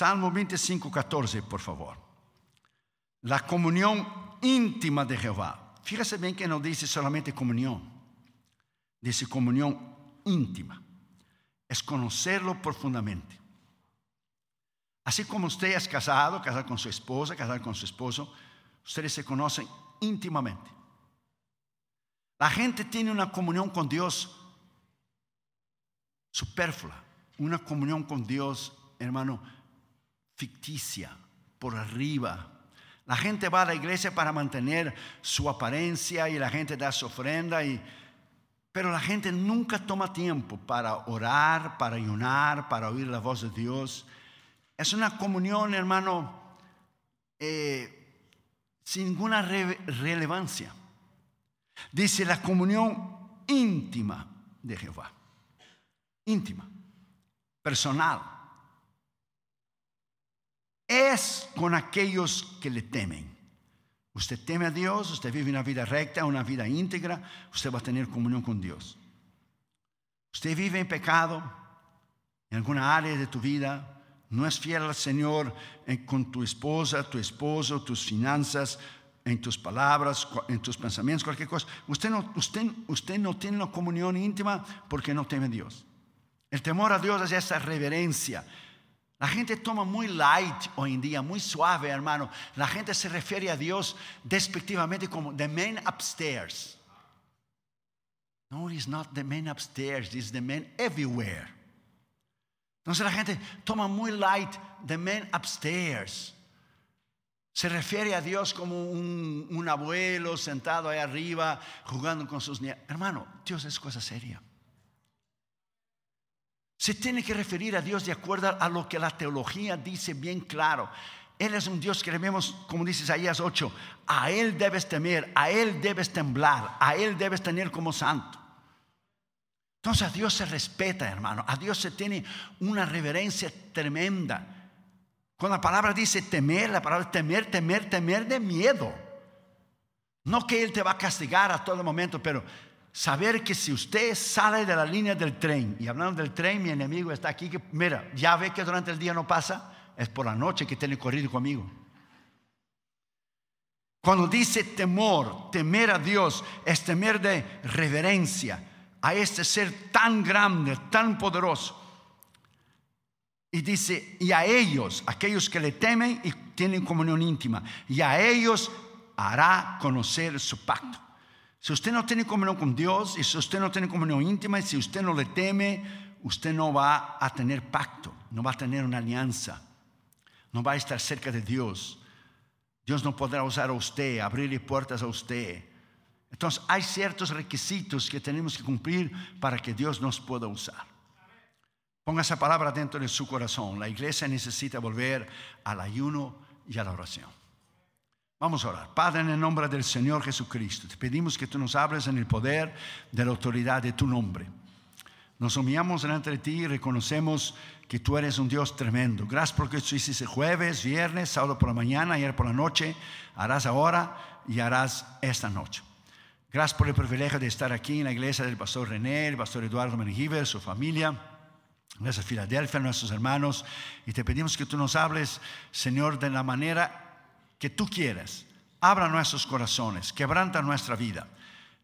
Salmo 25, 14, por favor. La comunión íntima de Jehová. Fíjese bien que no dice solamente comunión, dice comunión íntima. Es conocerlo profundamente. Así como usted es casado, casado con su esposa, casado con su esposo, ustedes se conocen íntimamente. La gente tiene una comunión con Dios superflua, una comunión con Dios, hermano, ficticia, por arriba. La gente va a la iglesia para mantener su apariencia y la gente da su ofrenda, y, pero la gente nunca toma tiempo para orar, para ayunar, para oír la voz de Dios. Es una comunión, hermano, eh, sin ninguna relevancia. Dice la comunión íntima de Jehová. Íntima, personal. Es con aquellos que le temen. Usted teme a Dios, usted vive una vida recta, una vida íntegra, usted va a tener comunión con Dios. Usted vive en pecado en alguna área de tu vida, no es fiel al Señor con tu esposa, tu esposo, tus finanzas, en tus palabras, en tus pensamientos, cualquier cosa. Usted no, usted no tiene una comunión íntima porque no teme a Dios. El temor a Dios es esa reverencia. La gente toma muy light hoy en día, muy suave, hermano. La gente se refiere a Dios despectivamente como the man upstairs. No, it's not the man upstairs, it's the man everywhere. Entonces la gente toma muy light the man upstairs. Se refiere a Dios como un, abuelo sentado ahí arriba jugando con sus niños. Hermano, Dios es cosa seria. Se tiene que referir a Dios de acuerdo a lo que la teología dice bien claro. Él es un Dios que vemos, como dice Isaías 8, a Él debes temer, a Él debes temblar, a Él debes tener como santo. Entonces a Dios se respeta, hermano. A Dios se tiene una reverencia tremenda. Cuando la palabra dice temer, la palabra temer, temer, temer de miedo. No que Él te va a castigar a todo momento, pero saber que si usted sale de la línea del tren, y hablando del tren, mi enemigo está aquí, que mira, ya ve que durante el día no pasa, es por la noche que tiene corrido conmigo. Cuando dice temor, temer a Dios, es temer de reverencia a este ser tan grande, tan poderoso. Y dice, y a ellos, aquellos que le temen y tienen comunión íntima, y a ellos hará conocer su pacto. Si usted no tiene comunión con Dios, y si usted no tiene comunión íntima, y si usted no le teme, usted no va a tener pacto, no va a tener una alianza, no va a estar cerca de Dios. Dios no podrá usar a usted, abrirle puertas a usted. Entonces hay ciertos requisitos que tenemos que cumplir para que Dios nos pueda usar. Ponga esa palabra dentro de su corazón. La iglesia necesita volver al ayuno y a la oración. Vamos a orar. Padre, en el nombre del Señor Jesucristo, te pedimos que tú nos hables en el poder de la autoridad de tu nombre. Nos humillamos delante de ti y reconocemos que tú eres un Dios tremendo. Gracias porque tú hiciste jueves, viernes, sábado por la mañana, ayer por la noche. Harás ahora y harás esta noche. Gracias por el privilegio de estar aquí en la iglesia del pastor René, el pastor Eduardo Mengiver, su familia. Gracias Filadelfia, nuestros hermanos. Y te pedimos que tú nos hables, Señor, de la manera que tú quieras. Abra nuestros corazones, quebranta nuestra vida.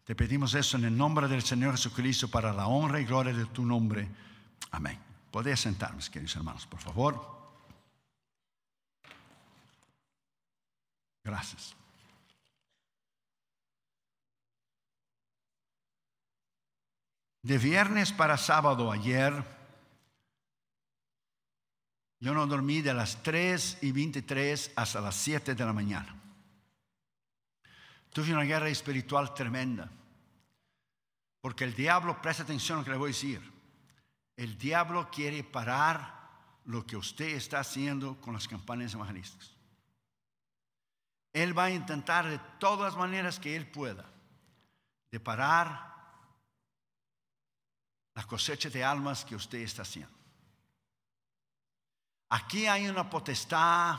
Te pedimos eso en el nombre del Señor Jesucristo para la honra y gloria de tu nombre. Amén. Podéis sentarme, queridos hermanos, por favor. Gracias. De viernes para sábado ayer, yo no dormí de las 3 y 23 hasta las 7 de la mañana. Tuve una guerra espiritual tremenda. Porque el diablo, presta atención a lo que le voy a decir. El diablo quiere parar lo que usted está haciendo con las campañas evangelísticas. Él va a intentar de todas las maneras que él pueda de parar la cosecha de almas que usted está haciendo. Aquí hay una potestad,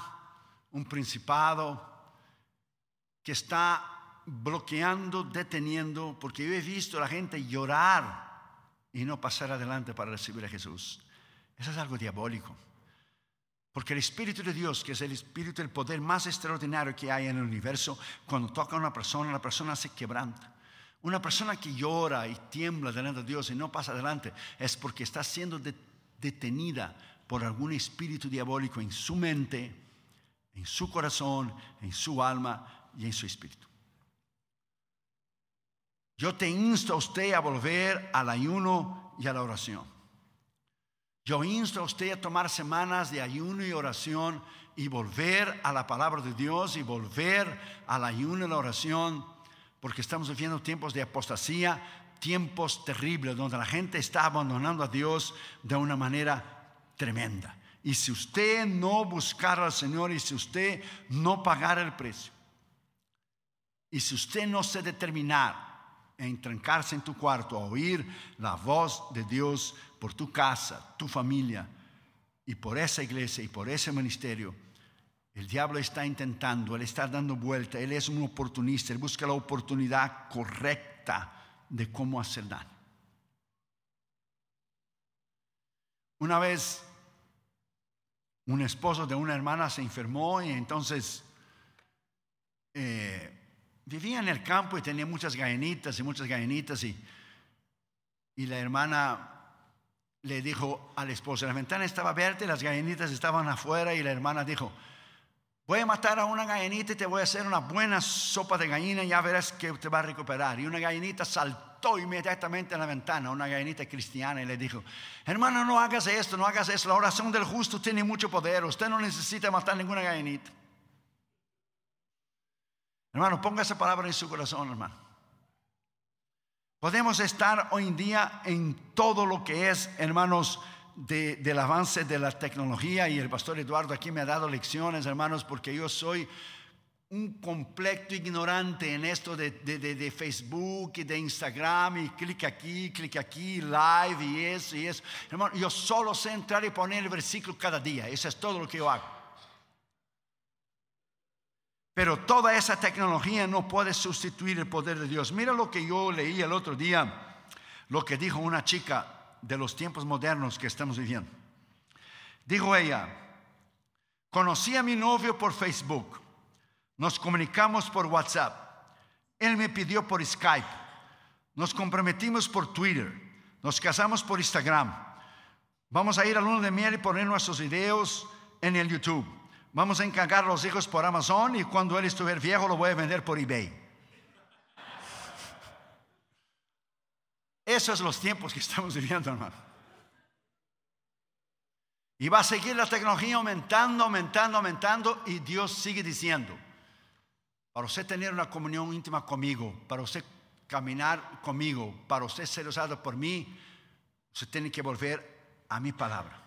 un principado que está bloqueando, deteniendo, porque yo he visto a la gente llorar y no pasar adelante para recibir a Jesús. Eso es algo diabólico. Porque el Espíritu de Dios, que es el Espíritu del poder más extraordinario que hay en el universo, cuando toca a una persona, la persona se quebranta. Una persona que llora y tiembla delante de Dios y no pasa adelante es porque está siendo detenida por algún espíritu diabólico en su mente, en su corazón, en su alma y en su espíritu. Yo te insto a usted a volver al ayuno y a la oración. Yo insto a usted a tomar semanas de ayuno y oración y volver a la palabra de Dios y volver al ayuno y la oración, porque estamos viviendo tiempos de apostasía, tiempos terribles donde la gente está abandonando a Dios de una manera tremenda. Y si usted no buscara al Señor y si usted no pagara el precio, y si usted no se determinara en trancarse en tu cuarto a oír la voz de Dios por tu casa, tu familia y por esa iglesia y por ese ministerio, el diablo está intentando, él está dando vuelta, él es un oportunista, él busca la oportunidad correcta de cómo hacer daño. Una vez un esposo de una hermana se enfermó y entonces eh, vivía en el campo y tenía muchas gallinitas y muchas gallinitas y, y la hermana le dijo al esposo, la ventana estaba y las gallinitas estaban afuera y la hermana dijo, voy a matar a una gallinita y te voy a hacer una buena sopa de gallina y ya verás que te va a recuperar. Y una gallinita saltó inmediatamente a la ventana, una gallinita cristiana, y le dijo, hermano, no hagas esto, no hagas eso, la oración del justo tiene mucho poder, usted no necesita matar ninguna gallinita. Hermano, ponga esa palabra en su corazón, hermano. Podemos estar hoy en día en todo lo que es, hermanos, del avance de la tecnología y el pastor Eduardo aquí me ha dado lecciones, hermanos, porque yo soy un completo ignorante en esto de, de, Facebook y de Instagram y clic aquí, clic aquí, live y eso y eso. Hermano, yo solo sé entrar y poner el versículo cada día. Eso es todo lo que yo hago. Pero toda esa tecnología no puede sustituir el poder de Dios. Mira lo que yo leí el otro día, lo que dijo una chica de los tiempos modernos que estamos viviendo. Dijo ella, conocí a mi novio por Facebook, nos comunicamos por WhatsApp, él me pidió por Skype, nos comprometimos por Twitter, nos casamos por Instagram, vamos a ir a luna de miel y poner nuestros videos en el YouTube. Vamos a encargar los hijos por Amazon y cuando él estuviera viejo lo voy a vender por eBay. Esos son los tiempos que estamos viviendo, hermano. Y va a seguir la tecnología aumentando, aumentando, aumentando. Y Dios sigue diciendo, para usted tener una comunión íntima conmigo, para usted caminar conmigo, para usted ser usado por mí, usted tiene que volver a mi palabra.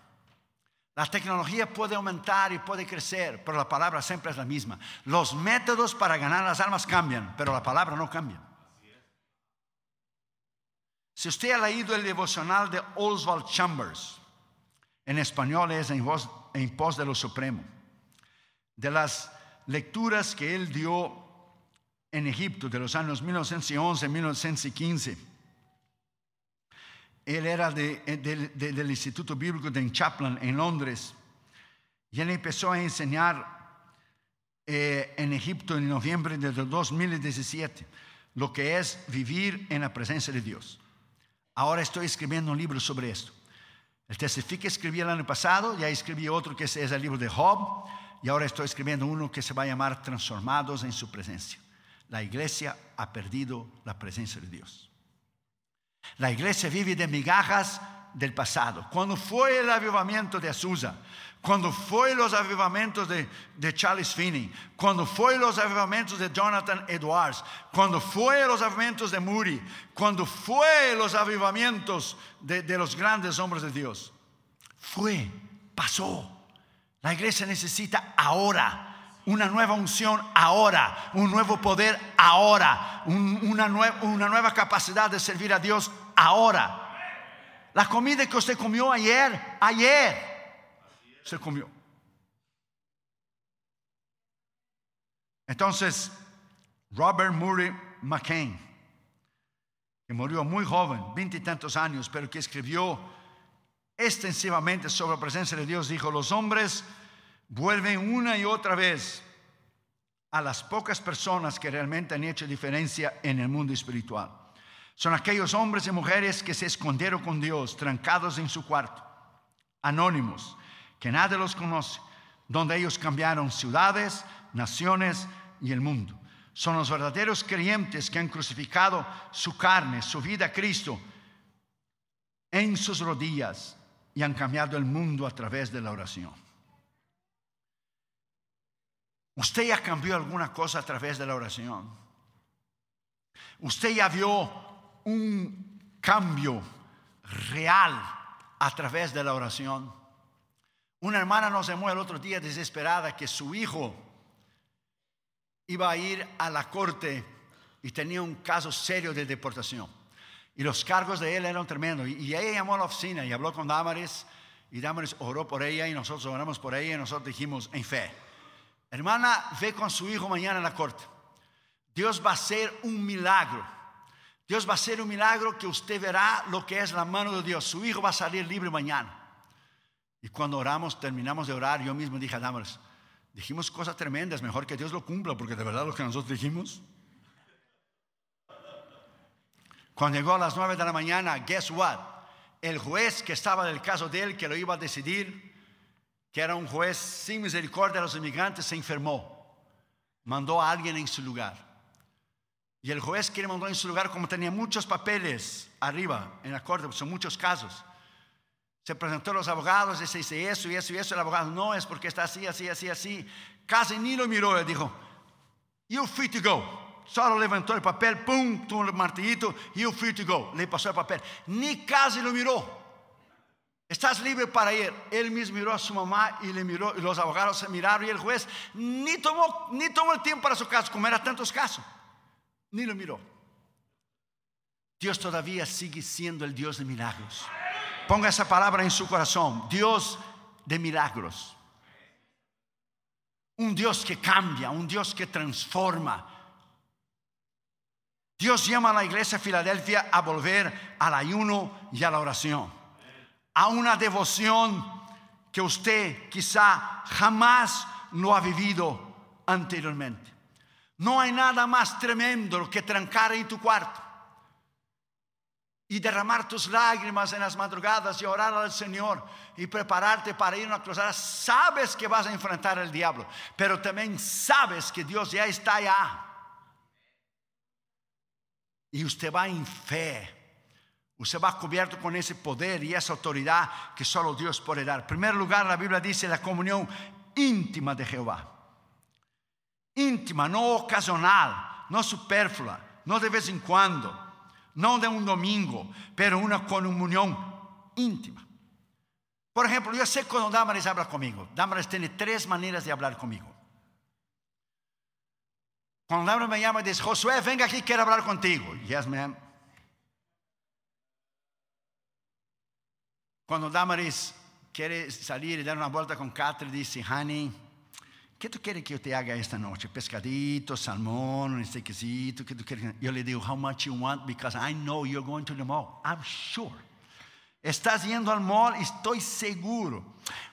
La tecnología puede aumentar y puede crecer, pero la palabra siempre es la misma. Los métodos para ganar las almas cambian, pero la palabra no cambia. Si usted ha leído el devocional de Oswald Chambers, en español es en, pos de lo supremo, de las lecturas que él dio en Egipto de los años 1911-1915, él era eh, del Instituto Bíblico de Chaplin en Londres. Y él empezó a enseñar eh, en Egipto en noviembre de 2017 lo que es vivir en la presencia de Dios. Ahora estoy escribiendo un libro sobre esto. El testifique escribí el año pasado, ya escribí otro que es el libro de Job, y ahora estoy escribiendo uno que se va a llamar Transformados en su presencia. La iglesia ha perdido la presencia de Dios. La iglesia vive de migajas del pasado. Cuando fue el avivamiento de Azusa, cuando fue los avivamientos de, Charles Finney, cuando fue los avivamientos de Jonathan Edwards, cuando fue los avivamientos de Moody, cuando fue los avivamientos de, de los grandes hombres de Dios. Fue, pasó. La iglesia necesita ahora una nueva unción ahora, un nuevo poder ahora, una, una nueva capacidad de servir a Dios ahora. La comida que usted comió ayer, ayer se comió. Entonces, Robert Murray McCain, que murió muy joven, veinte y tantos años, pero que escribió extensivamente sobre la presencia de Dios, dijo, los hombres vuelven una y otra vez a las pocas personas que realmente han hecho diferencia en el mundo espiritual. Son aquellos hombres y mujeres que se escondieron con Dios, trancados en su cuarto, anónimos, que nadie los conoce, donde ellos cambiaron ciudades, naciones y el mundo. Son los verdaderos creyentes que han crucificado su carne, su vida a Cristo en sus rodillas y han cambiado el mundo a través de la oración. ¿Usted ya cambió alguna cosa a través de la oración? ¿Usted ya vio un cambio real a través de la oración? Una hermana nos llamó el otro día desesperada que su hijo iba a ir a la corte y tenía un caso serio de deportación. Y los cargos de él eran tremendos. Y ella llamó a la oficina y habló con Damaris. Y Damaris oró por ella y nosotros oramos por ella y nosotros dijimos en fe Hermana, ve con su hijo mañana a la corte. Dios va a hacer un milagro. Dios va a hacer un milagro que usted verá lo que es la mano de Dios. Su hijo va a salir libre mañana. Y cuando oramos, terminamos de orar, yo mismo dije a Damaris, dijimos cosas tremendas, mejor que Dios lo cumpla, porque de verdad lo que nosotros dijimos. Cuando llegó a las nueve de la mañana, guess what? El juez que estaba del caso de él, que lo iba a decidir, que era un juez sin misericordia a los inmigrantes, se enfermó. Mandó a alguien en su lugar. Y el juez que le mandó en su lugar, como tenía muchos papeles arriba en la corte, son muchos casos, se presentó a los abogados y se dice eso y eso y eso. El abogado no es porque está así, así, así, así. Casi ni lo miró y dijo, You're free to go. Solo levantó el papel, pum, tuvo el martillito, you're free to go. Le pasó el papel. Ni casi lo miró. Estás libre para ir. Él mismo miró a su mamá y le miró, y los abogados se miraron y el juez ni tomó, ni tomó el tiempo para su caso, como era tantos casos, ni lo miró. Dios todavía sigue siendo el Dios de milagros. Ponga esa palabra en su corazón, Dios de milagros. Un Dios que cambia, un Dios que transforma. Dios llama a la iglesia de Filadelfia a volver al ayuno y a la oración a una devoción que usted quizá jamás lo ha vivido anteriormente. No hay nada más tremendo que trancar en tu cuarto y derramar tus lágrimas en las madrugadas y orar al Señor y prepararte para ir a una cruzada. Sabes que vas a enfrentar al diablo, pero también sabes que Dios ya está allá. Y usted va en fe Usted va cubierto con ese poder y esa autoridad que solo Dios puede dar. En primer lugar, la Biblia dice la comunión íntima de Jehová. Íntima, no ocasional, no superflua, no de vez en cuando, no de un domingo, pero una comunión íntima. Por ejemplo, yo sé cuando Damaris habla conmigo. Damaris tiene tres maneras de hablar conmigo. Cuando Damaris me llama y dice, Josué, venga aquí, quiero hablar contigo. Yes, ma'am. Cuando Damaris quiere salir y dar una vuelta con Catherine, dice, honey, ¿qué tú quieres que yo te haga esta noche? Pescadito, salmón, un steakcito, ¿qué tú quieres? Yo le digo, how much you want? Because I know you're going to the mall. I'm sure. Estás yendo al mall estoy seguro.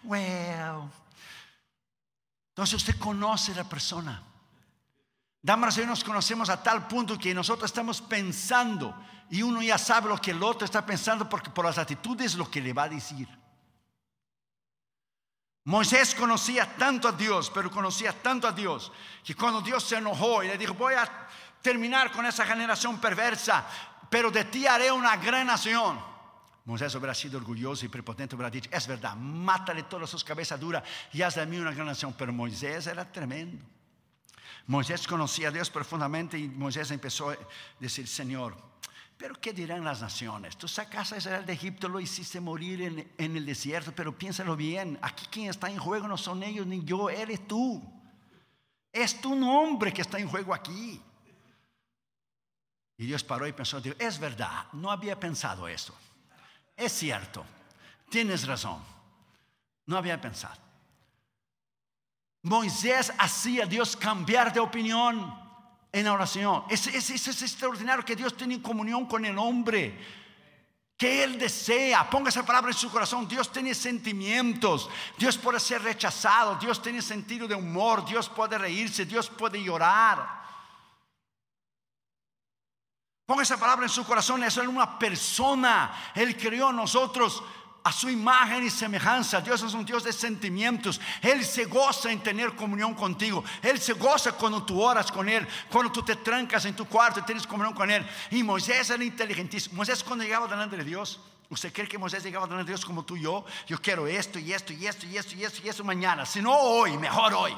Well. Entonces usted conoce a la persona. Damaris y nos conocemos a tal punto que nosotros estamos pensando y uno ya sabe lo que el otro está pensando porque por las actitudes lo que le va a decir. Moisés conocía tanto a Dios, pero conocía tanto a Dios, que cuando Dios se enojó y le dijo, voy a terminar con esa generación perversa, pero de ti haré una gran nación. Moisés hubiera sido orgulloso y prepotente, hubiera dicho, es verdad, mátale todas sus cabezas duras y haz de mí una gran nación. Pero Moisés era tremendo. Moisés conocía a Dios profundamente y Moisés empezó a decir, Señor, pero ¿qué dirán las naciones? Tú sacas a Israel de Egipto, lo hiciste morir en, el desierto, pero piénsalo bien, aquí quien está en juego no son ellos ni yo, eres tú. Es tu nombre que está en juego aquí. Y Dios paró y pensó, Dios, es verdad, no había pensado eso. Es cierto, tienes razón, no había pensado. Moisés hacía a Dios cambiar de opinión en oración. Es, es, es, extraordinario que Dios tiene comunión con el hombre. que Él desea. Ponga esa palabra en su corazón. Dios tiene sentimientos. Dios puede ser rechazado. Dios tiene sentido de humor. Dios puede reírse. Dios puede llorar. Ponga esa palabra en su corazón. Eso es una persona. Él creó a nosotros a su imagen y semejanza. Dios es un Dios de sentimientos. Él se goza en tener comunión contigo. Él se goza cuando tú oras con Él, cuando tú te trancas en tu cuarto y tienes comunión con Él. Y Moisés era inteligentísimo. Moisés cuando llegaba delante de Dios, ¿usted cree que Moisés llegaba delante de Dios como tú y yo? Yo quiero esto y esto y esto y esto y esto y esto mañana. Si no hoy, mejor hoy.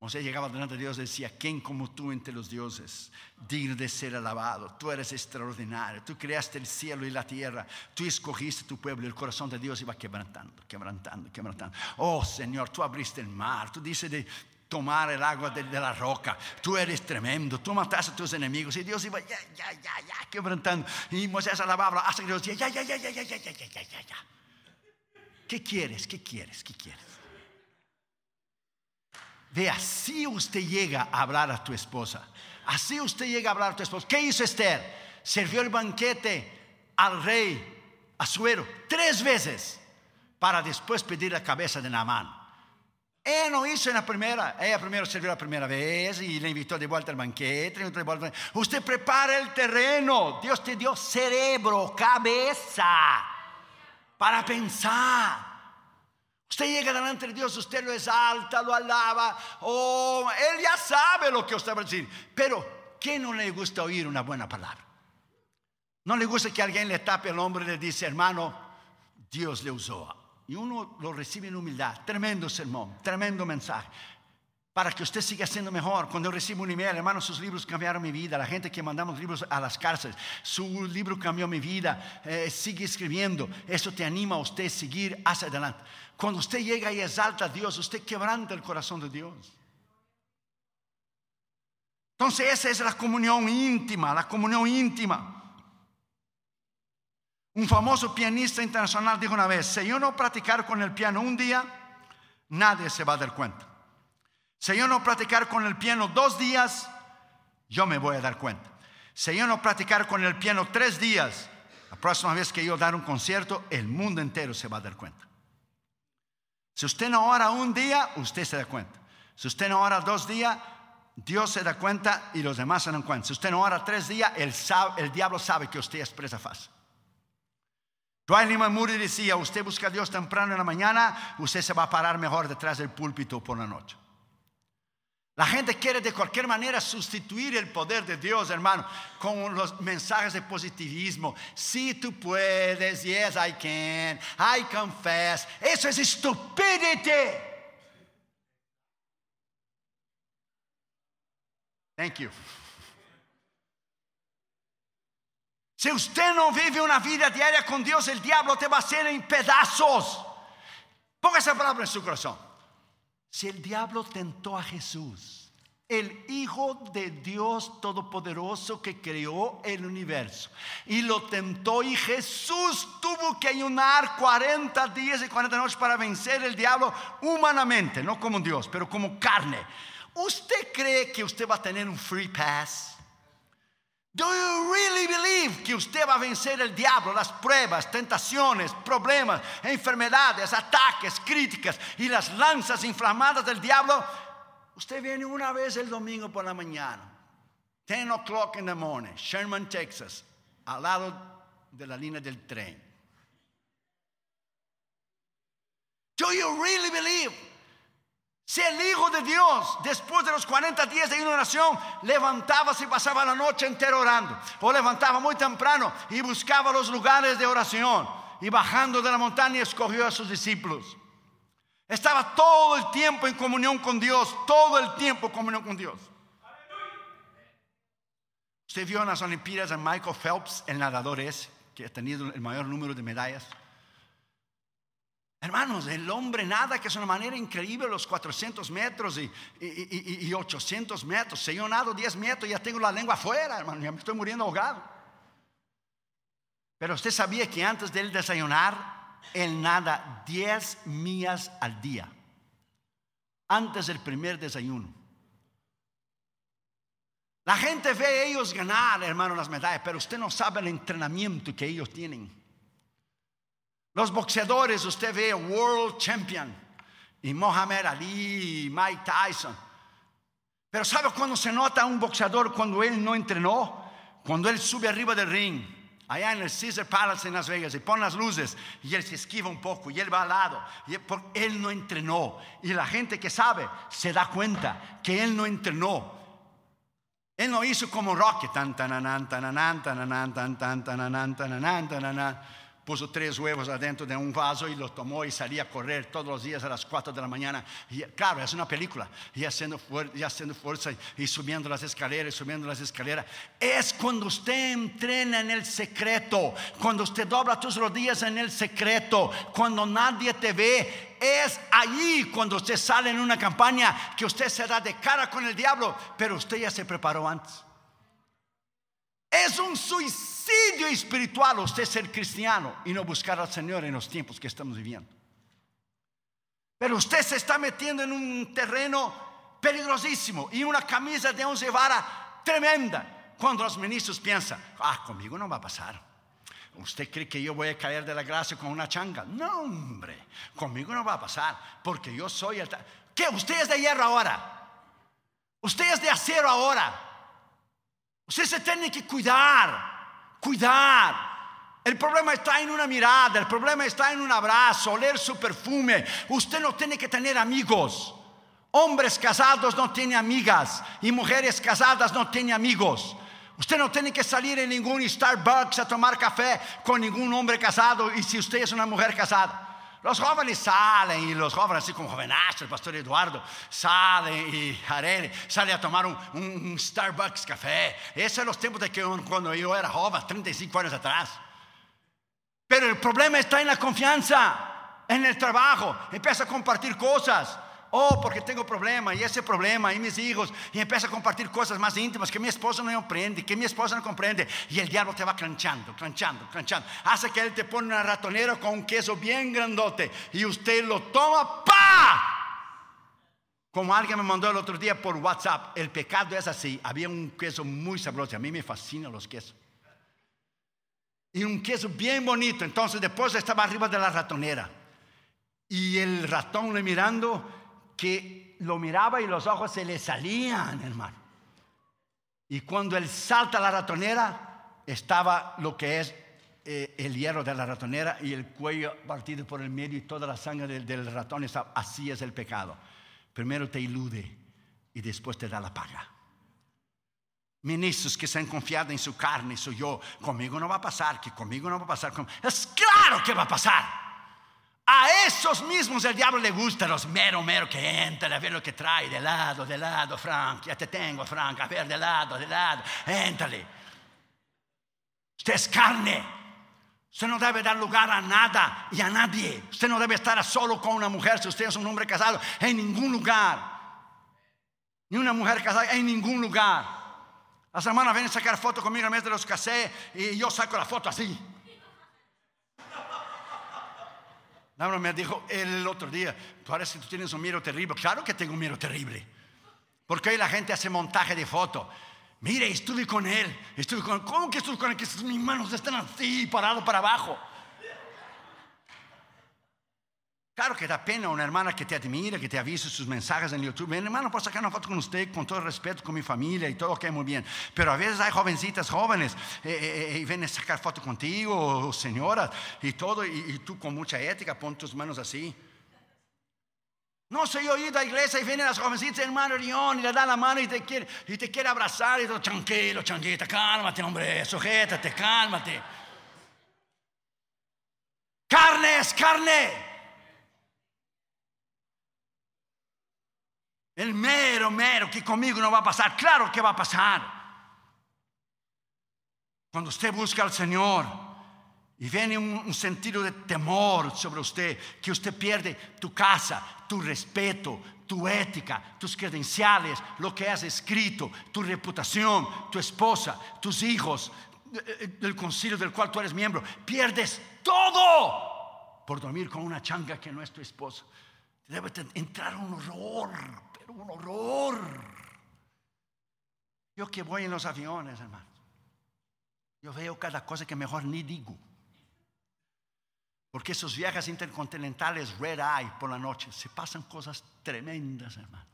Moisés llegaba delante de Dios y decía, ¿quién como tú entre los dioses? Digno de ser alabado. Tú eres extraordinario. Tú creaste el cielo y la tierra. Tú escogiste tu pueblo. Y el corazón de Dios iba quebrantando, quebrantando, quebrantando. Oh Señor, tú abriste el mar. Tú dices de tomar el agua de, la roca. Tú eres tremendo. Tú mataste a tus enemigos. Y Dios iba, ya, ya, ya, ya, quebrantando. Y Moisés alababa hasta que Dios decía, ya, ya, ya, ya, ya, ya, ya, ya, ya, ya, ya. ¿Qué quieres? ¿Qué quieres? ¿Qué quieres? De así usted llega a hablar a tu esposa. Así usted llega a hablar a tu esposa. ¿Qué hizo Esther? Sirvió el banquete al rey Azuero tres veces para después pedir la cabeza de Naamán. Ella no hizo en la primera, ella primero sirvió la primera vez y le invitó de vuelta al banquete. Usted prepara el terreno. Dios te dio cerebro, cabeza para pensar. Usted llega delante de Dios, usted lo exalta, lo alaba, o oh, Él ya sabe lo que usted va a decir. Pero, ¿qué no le gusta oír una buena palabra? No le gusta que alguien le tape al hombre y le dice, hermano, Dios le usó. Y uno lo recibe en humildad. Tremendo sermón, tremendo mensaje para que usted siga siendo mejor. Cuando recibo un email, hermano, sus libros cambiaron mi vida. La gente que mandamos libros a las cárceles, su libro cambió mi vida. Eh, sigue escribiendo. Eso te anima a usted a seguir hacia adelante. Cuando usted llega y exalta a Dios, usted quebranta el corazón de Dios. Entonces esa es la comunión íntima, la comunión íntima. Un famoso pianista internacional dijo una vez, si yo no practicar con el piano un día, nadie se va a dar cuenta. Si yo no practicar con el piano dos días, yo me voy a dar cuenta. Si yo no practicar con el piano tres días, la próxima vez que yo dar un concierto, el mundo entero se va a dar cuenta. Si usted no ora un día, usted se da cuenta. Si usted no ora dos días, Dios se da cuenta y los demás se dan cuenta. Si usted no ora tres días, el, diablo sabe que usted es presa fácil. Dwight Lyman Moody decía, usted busca a Dios temprano en la mañana, usted se va a parar mejor detrás del púlpito por la noche. La gente quiere de cualquier manera sustituir el poder de Dios, hermano, con los mensajes de positivismo. Si tú puedes, yes, I can, I confess. Eso es estupidez. Thank you. Si usted no vive una vida diaria con Dios, el diablo te va a hacer en pedazos. Ponga esa palabra en su corazón. Si el diablo tentó a Jesús, el Hijo de Dios Todopoderoso que creó el universo, y lo tentó y Jesús tuvo que ayunar 40 días y 40 noches para vencer el diablo humanamente, no como Dios, pero como carne. ¿Usted cree que usted va a tener un free pass? Do you really believe que usted va a vencer el diablo, las pruebas, tentaciones, problemas, enfermedades, ataques, críticas y las lanzas inflamadas del diablo? Usted viene una vez el domingo por la mañana, 10 o'clock in the morning, Sherman, Texas, al lado de la línea del tren. Do you really believe si el Hijo de Dios, después de los 40 días de oración, levantaba y pasaba la noche entera orando, o levantaba muy temprano y buscaba los lugares de oración, y bajando de la montaña escogió a sus discípulos. Estaba todo el tiempo en comunión con Dios, todo el tiempo en comunión con Dios. Usted vio en las Olimpiadas a Michael Phelps, el nadador ese, que ha tenido el mayor número de medallas. Hermanos, el hombre nada que es una manera increíble los 400 metros y, 800 metros. Si yo nado 10 metros, ya tengo la lengua afuera, hermano, ya me estoy muriendo ahogado. Pero usted sabía que antes de él desayunar, él nada 10 millas al día. Antes del primer desayuno. La gente ve a ellos ganar, hermano, las medallas, pero usted no sabe el entrenamiento que ellos tienen. Los boxeadores, usted ve World Champion y Mohamed Ali Mike Tyson. Pero ¿sabe cuándo se nota un boxeador cuando él no entrenó? Cuando él sube arriba del ring, allá en el Caesar Palace en Las Vegas, y pone las luces y él se esquiva un poco y él va al lado. Y él no entrenó. Y la gente que sabe se da cuenta que él no entrenó. Él no hizo como Rocky, tan tan tan tan tan tan tan tan puso tres huevos adentro de un vaso y los tomó y salía a correr todos los días a las 4 de la mañana. Y, claro, es una película, y haciendo, y haciendo fuerza y, subiendo las escaleras, subiendo las escaleras. Es cuando usted entrena en el secreto, cuando usted dobla tus rodillas en el secreto, cuando nadie te ve. Es allí cuando usted sale en una campaña que usted se da de cara con el diablo, pero usted ya se preparó antes. Es un suicidio espiritual usted ser cristiano y no buscar al Señor en los tiempos que estamos viviendo. Pero usted se está metiendo en un terreno peligrosísimo y una camisa de once varas tremenda. Cuando los ministros piensan, ah, conmigo no va a pasar. ¿Usted cree que yo voy a caer de la gracia con una changa? No, hombre, conmigo no va a pasar, porque yo soy el... ¿Qué? Usted es de hierro ahora. Usted es de acero ahora. Usted se tiene que cuidar, cuidar. El problema está en una mirada, el problema está en un abrazo, oler su perfume. Usted no tiene que tener amigos. Hombres casados no tienen amigas y mujeres casadas no tienen amigos. Usted no tiene que salir en ningún Starbucks a tomar café con ningún hombre casado y si usted es una mujer casada. Los jóvenes salen y los jóvenes, así como jovenazo, el pastor Eduardo, salen y Harere sale a tomar un, Starbucks café. Esos son los tiempos de que cuando yo era joven, 35 años atrás. Pero el problema está en la confianza, en el trabajo. Empieza a compartir cosas. Oh, porque tengo problema y ese problema y mis hijos. Y empieza a compartir cosas más íntimas que mi esposa no comprende, que mi esposa no comprende. Y el diablo te va cranchando, cranchando, cranchando. Hace que él te pone una ratonera con un queso bien grandote. Y usted lo toma, ¡pa! Como alguien me mandó el otro día por WhatsApp, el pecado es así. Había un queso muy sabroso. A mí me fascinan los quesos. Y un queso bien bonito. Entonces después estaba arriba de la ratonera. Y el ratón le mirando que lo miraba y los ojos se le salían, hermano. Y cuando él salta a la ratonera, estaba lo que es eh, el hierro de la ratonera y el cuello partido por el medio y toda la sangre del, ratón. Está, así es el pecado. Primero te ilude y después te da la paga. Ministros que se han confiado en su carne, su yo, conmigo no va a pasar, que conmigo no va a pasar. Es claro que va a pasar. A esos mismos el diablo le gusta, los mero, mero que entran a ver lo que trae de lado, de lado, Frank, ya te tengo, Frank, a ver de lado, de lado, éntrale. Usted es carne. Usted no debe dar lugar a nada y a nadie. Usted no debe estar solo con una mujer si usted es un hombre casado, en ningún lugar. Ni una mujer casada, en ningún lugar. Las hermanas vienen a sacar fotos conmigo en mes de los casé y yo saco la foto así. No, me dijo el otro día, parece que tú tienes un miedo terrible. Claro que tengo un miedo terrible. Porque hoy la gente hace montaje de foto. Mire, estuve con él. Estuve con ¿Cómo que estuve con él? Que mis manos están así, parado para abajo. Claro que da pena una hermana que te admira, que te avisa sus mensajes en YouTube. Mi hermano, puedo sacar una foto con usted con todo respeto, con mi familia y todo que muy bien. Pero a veces hay jovencitas jóvenes eh, eh, eh, y vienen a sacar foto contigo, o señoras, y todo, y, tú con mucha ética pon tus manos así. No soy yo ido a la iglesia y vienen las jovencitas, hermano León, y le da la mano y te quiere, y te quiere abrazar y todo, tranquilo, changuita, cálmate, hombre, sujétate, cálmate. Carne es carne. El mero, mero, que conmigo no va a pasar. Claro que va a pasar. Cuando usted busca al Señor y viene un, sentido de temor sobre usted, que usted pierde tu casa, tu respeto, tu ética, tus credenciales, lo que has escrito, tu reputación, tu esposa, tus hijos, del concilio del cual tú eres miembro, pierdes todo por dormir con una changa que no es tu esposa. Debe entrar un horror un horror. Yo que voy en los aviones, hermano. Yo veo cada cosa que mejor ni digo. Porque esos viajes intercontinentales red eye por la noche, se pasan cosas tremendas, hermanos.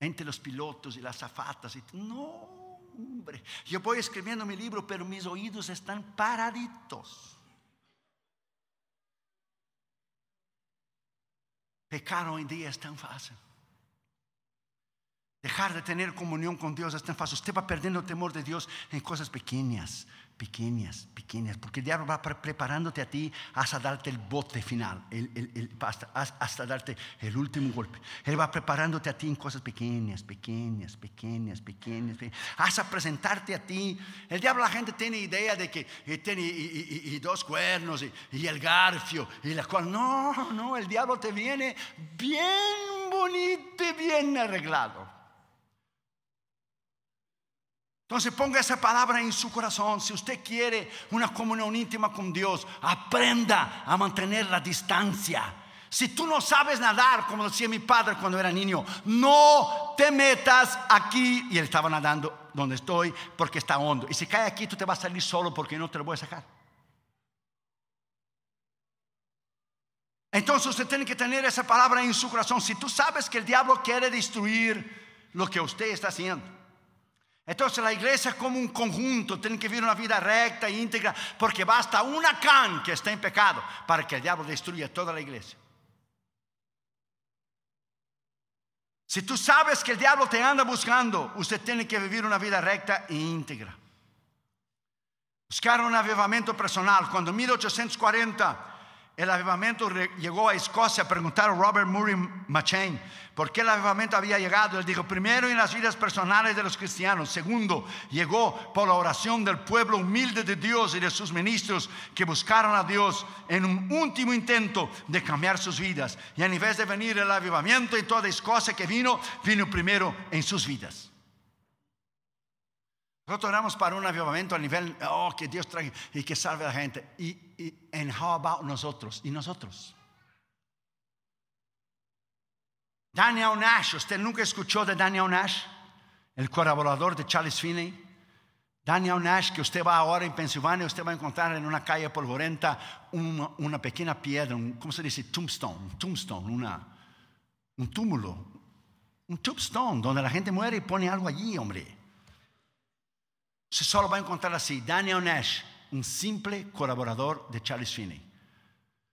Entre los pilotos y las zafatas. Y, no, hombre. Yo voy escribiendo mi libro, pero mis oídos están paraditos. Pecar hoy en día es tan fácil. Dejar de tener comunión con Dios es tan fácil. Usted va perdiendo el temor de Dios en cosas pequeñas, pequeñas, pequeñas. Porque el diablo va preparándote a ti hasta darte el bote final, hasta, darte el último golpe. Él va preparándote a ti en cosas pequeñas, pequeñas, pequeñas, pequeñas. Hasta presentarte a ti. El diablo, la gente tiene idea de que tiene dos cuernos y, el garfio y la cual. No, no, el diablo te viene bien bonito bien arreglado. Entonces ponga esa palabra en su corazón. Si usted quiere una comunión íntima con Dios, aprenda a mantener la distancia. Si tú no sabes nadar, como decía mi padre cuando era niño, no te metas aquí. Y él estaba nadando donde estoy porque está hondo. Y si cae aquí, tú te vas a salir solo porque no te lo voy a sacar. Entonces usted tiene que tener esa palabra en su corazón. Si tú sabes que el diablo quiere destruir lo que usted está haciendo entonces la iglesia como un conjunto tiene que vivir una vida recta e íntegra porque basta una can que está en pecado para que el diablo destruya toda la iglesia. Si tú sabes que el diablo te anda buscando, usted tiene que vivir una vida recta e íntegra. Buscar un avivamiento personal. Cuando en 1840 el avivamiento llegó a Escocia, preguntaron a Robert Murray Machen por qué el avivamiento había llegado. Él dijo, primero en las vidas personales de los cristianos, segundo, llegó por la oración del pueblo humilde de Dios y de sus ministros que buscaron a Dios en un último intento de cambiar sus vidas. Y a nivel de venir el avivamiento y toda Escocia que vino, vino primero en sus vidas. Nosotros oramos para un avivamiento a nivel, oh, que Dios traiga y que salve a la gente. Y, y how about nosotros? ¿Y nosotros? Daniel Nash, ¿usted nunca escuchó de Daniel Nash? El colaborador de Charles Finney. Daniel Nash, que usted va ahora en Pensilvania, usted va a encontrar en una calle polvorenta una, pequeña piedra, ¿cómo se dice? Tombstone, tombstone, una, un túmulo, un tombstone, donde la gente muere y pone algo allí, hombre. Se solo va a encontrar así, Daniel Nash, un simple colaborador de Charles Finney.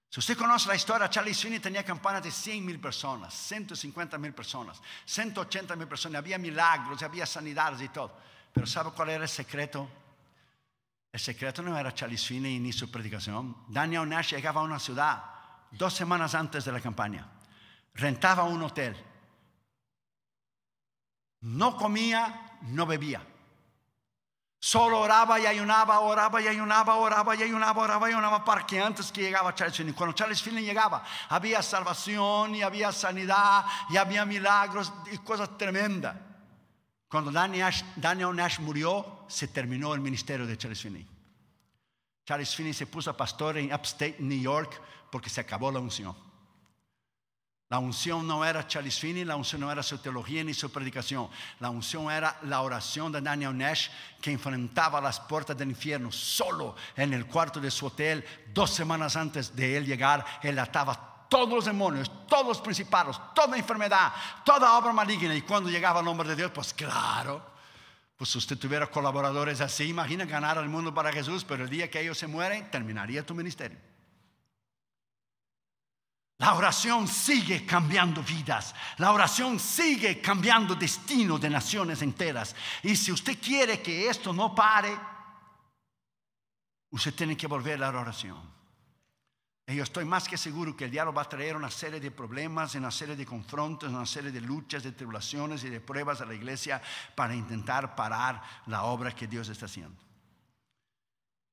Si usted conoce la historia, Charles Finney tenía campanas de 100 mil personas, 150 mil personas, 180 mil personas, había milagros, había sanidades y todo. Pero ¿sabe cuál era el secreto? El secreto no era Charles Finney ni su predicación. Daniel Nash llegaba a una ciudad dos semanas antes de la campaña, rentaba un hotel, no comía, no bebía. Solo oraba y ayunaba, oraba y ayunaba, oraba y ayunaba, oraba y ayunaba para que antes que llegaba Charles Finney. Cuando Charles Finney llegaba, había salvación y había sanidad y había milagros y cosas tremendas. Cuando Daniel Nash, murió, se terminó el ministerio de Charles Finney. Charles Finney se puso a pastor en upstate New York porque se acabó la unción. La unción no era Charles la unción no era su teología ni su predicación. La unción era la oración de Daniel Nash que enfrentaba las puertas del infierno solo en el cuarto de su hotel. Dos semanas antes de él llegar, él ataba todos los demonios, todos los principados, toda enfermedad, toda obra maligna. Y cuando llegaba el nombre de Dios, pues claro, pues si usted tuviera colaboradores así, imagina ganar al mundo para Jesús, pero el día que ellos se mueren, terminaría tu ministerio. La oración sigue cambiando vidas. La oración sigue cambiando destino de naciones enteras. Y si usted quiere que esto no pare, usted tiene que volver a la oración. Y yo estoy más que seguro que el diablo va a traer una serie de problemas, una serie de confrontos, una serie de luchas, de tribulaciones y de pruebas a la iglesia para intentar parar la obra que Dios está haciendo.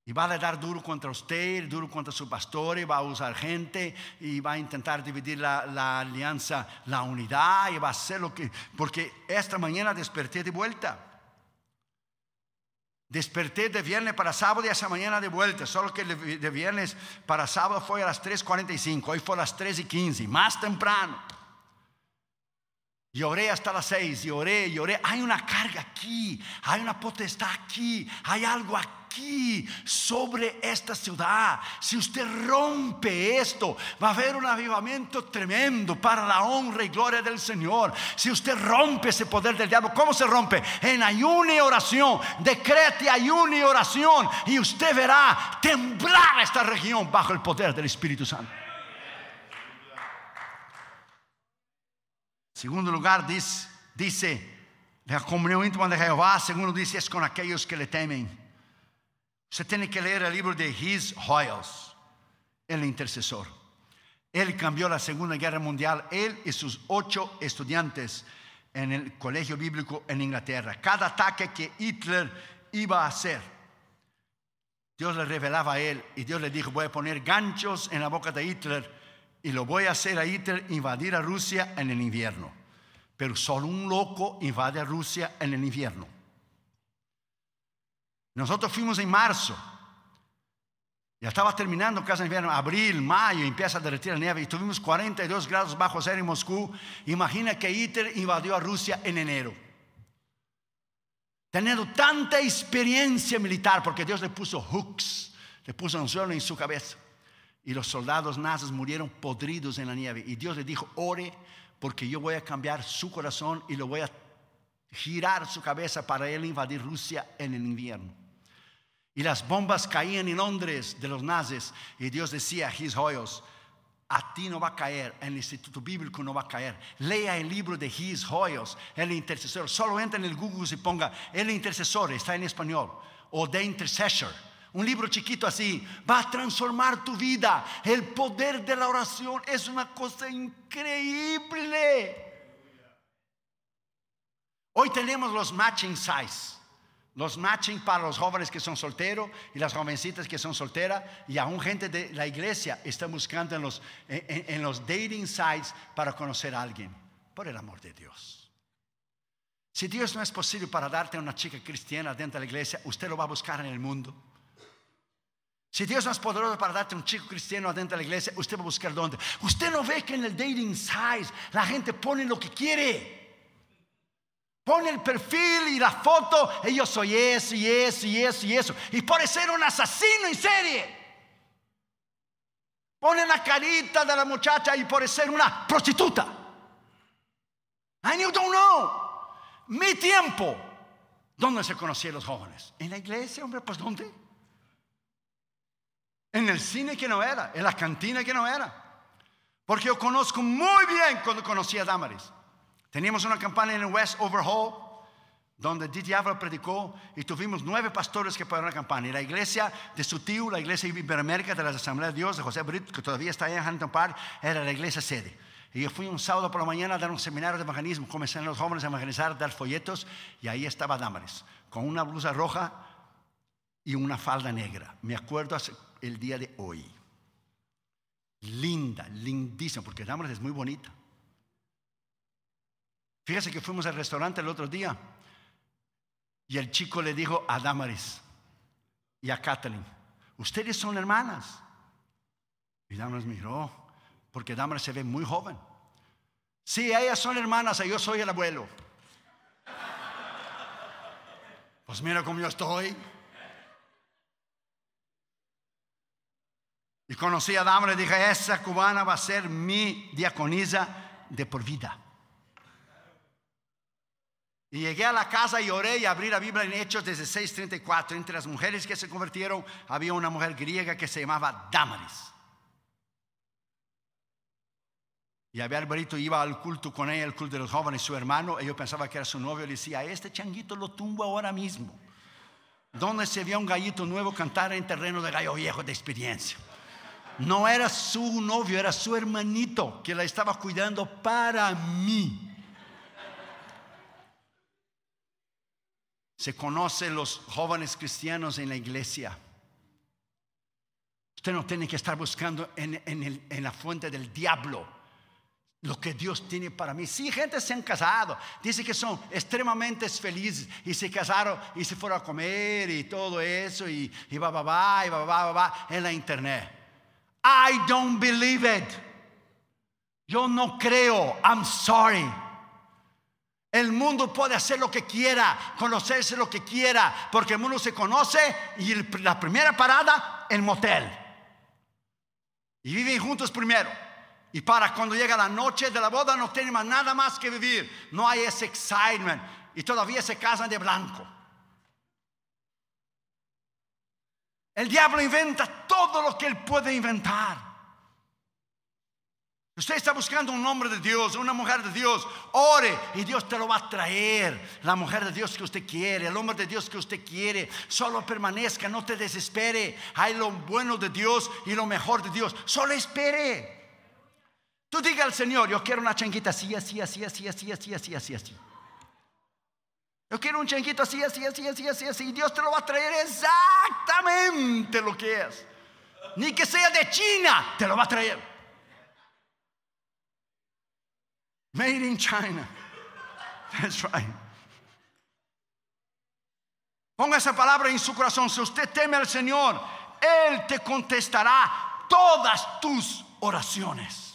Y va a dar duro contra usted, duro contra su pastor, y va a usar gente, y va a intentar dividir la, alianza, la unidad, y va a hacer lo que... Porque esta mañana desperté de vuelta. Desperté de viernes para sábado y esa mañana de vuelta. Solo que de viernes para sábado fue a las 3.45, hoy fue a las 3.15, más temprano. Y oré hasta las seis, y oré, y oré. Hay una carga aquí, hay una potestad aquí, hay algo aquí sobre esta ciudad. Si usted rompe esto, va a haber un avivamiento tremendo para la honra y gloria del Señor. Si usted rompe ese poder del diablo, ¿cómo se rompe? En ayuno y oración. Decrete ayuno y oración, y usted verá temblar esta región bajo el poder del Espíritu Santo. Segundo lugar, dice, dice la comunión íntima de Jehová. Segundo dice, es con aquellos que le temen. Usted tiene que leer el libro de His Hoyles, el intercesor. Él cambió la Segunda Guerra Mundial, él y sus ocho estudiantes en el colegio bíblico en Inglaterra. Cada ataque que Hitler iba a hacer, Dios le revelaba a él y Dios le dijo, voy a poner ganchos en la boca de Hitler y lo voy a hacer a Hitler invadir a Rusia en el invierno. Pero solo un loco invade a Rusia en el invierno. Nosotros fuimos en marzo. Ya estaba terminando casi el invierno, abril, mayo, empieza a derretir la nieve y tuvimos 42 grados bajo cero en Moscú. Imagina que Hitler invadió a Rusia en enero. Teniendo tanta experiencia militar, porque Dios le puso hooks, le puso un suelo en su cabeza. Y los soldados nazis murieron podridos en la nieve. Y Dios le dijo, ore porque yo voy a cambiar su corazón y lo voy a girar su cabeza para él invadir Rusia en el invierno. Y las bombas caían en Londres de los nazis y Dios decía, His Hoyos, a ti no va a caer, el Instituto Bíblico no va a caer. Lea el libro de His Hoyos, el intercesor. Solo entra en el Google y ponga el intercesor, está en español, o The Intercessor un libro chiquito así, va a transformar tu vida. El poder de la oración es una cosa increíble. Hoy tenemos los matching size. Los matching para los jóvenes que son solteros y las jovencitas que son solteras. Y aún gente de la iglesia está buscando en los, en los dating sites para conocer a alguien. Por el amor de Dios. Si Dios no es posible para darte a una chica cristiana dentro de la iglesia, usted lo va a buscar en el mundo. Si Dios no es poderoso para darte un chico cristiano adentro de la iglesia, usted va a buscar dónde. Usted no ve que en el dating size la gente pone lo que quiere. Pone el perfil y la foto, y yo soy eso y eso y eso y eso. Y puede ser un asesino en serie. Pone la carita de la muchacha y puede ser una prostituta. And you don't know. Mi tiempo. ¿Dónde se conocían los jóvenes? En la iglesia, hombre, pues ¿dónde? en el cine que no era, en la cantina que no era. Porque yo conozco muy bien cuando conocí a Damaris. Teníamos una campaña en el West Overhaul, donde Didi predicó y tuvimos nueve pastores que pagaron la campaña. Y la iglesia de su tío, la iglesia Iberoamérica de la Asamblea de Dios de José Brito, que todavía está en Huntington Park, era la iglesia sede. Y yo fui un sábado por la mañana a dar un seminario de evangelismo. Comencé a los jóvenes a evangelizar, dar folletos, y ahí estaba Damaris, con una blusa roja y una falda negra. Me acuerdo el día de hoy. Linda, lindísima, porque Damaris es muy bonita. Fíjese que fuimos al restaurante el otro día y el chico le dijo a Damaris y a Kathleen, ustedes son hermanas. Y Damaris miró, porque Damaris se ve muy joven. Sí, ellas son hermanas y yo soy el abuelo. Pues mira cómo yo estoy. Y conocí a Dama y dije, esa cubana va a ser mi diaconisa de por vida. Y llegué a la casa y oré y abrí la Biblia en Hechos 16:34. Entre las mujeres que se convirtieron había una mujer griega que se llamaba Damaris. Y había Alberito iba al culto con ella, el culto de los jóvenes, su hermano, y yo pensaba que era su novio. Le decía, este changuito lo tumbo ahora mismo. Donde se vio un gallito nuevo cantar en terreno de gallo viejo de experiencia. No era su novio, era su hermanito que la estaba cuidando para mí. Se conocen los jóvenes cristianos en la iglesia. Usted no tiene que estar buscando en, la fuente del diablo lo que Dios tiene para mí. Sí, gente se han casado, dice que son extremadamente felices y se casaron y se fueron a comer y todo eso y, y va, va, va, y va, va, va, va en la internet. I don't believe it. Yo no creo. I'm sorry. El mundo puede hacer lo que quiera, conocerse lo que quiera, porque el mundo se conoce y la primera parada, el motel. Y viven juntos primero. Y para cuando llega la noche de la boda no tienen nada más que vivir. No hay ese excitement. Y todavía se casan de blanco. El diablo inventa todo lo que él puede inventar. Usted está buscando un hombre de Dios, una mujer de Dios, ore y Dios te lo va a traer. La mujer de Dios que usted quiere, el hombre de Dios que usted quiere. Solo permanezca, no te desespere. Hay lo bueno de Dios y lo mejor de Dios. Solo espere. Tú diga al Señor, yo quiero una changuita así, así, así, así, así, así, así, así, así. Yo quiero un changuito así, así, así, así, así, así. Y Dios te lo va a traer exactamente lo que es. Ni que sea de China, te lo va a traer. Made in China. That's right. Ponga esa palabra en su corazón. Si usted teme al Señor, Él te contestará todas tus oraciones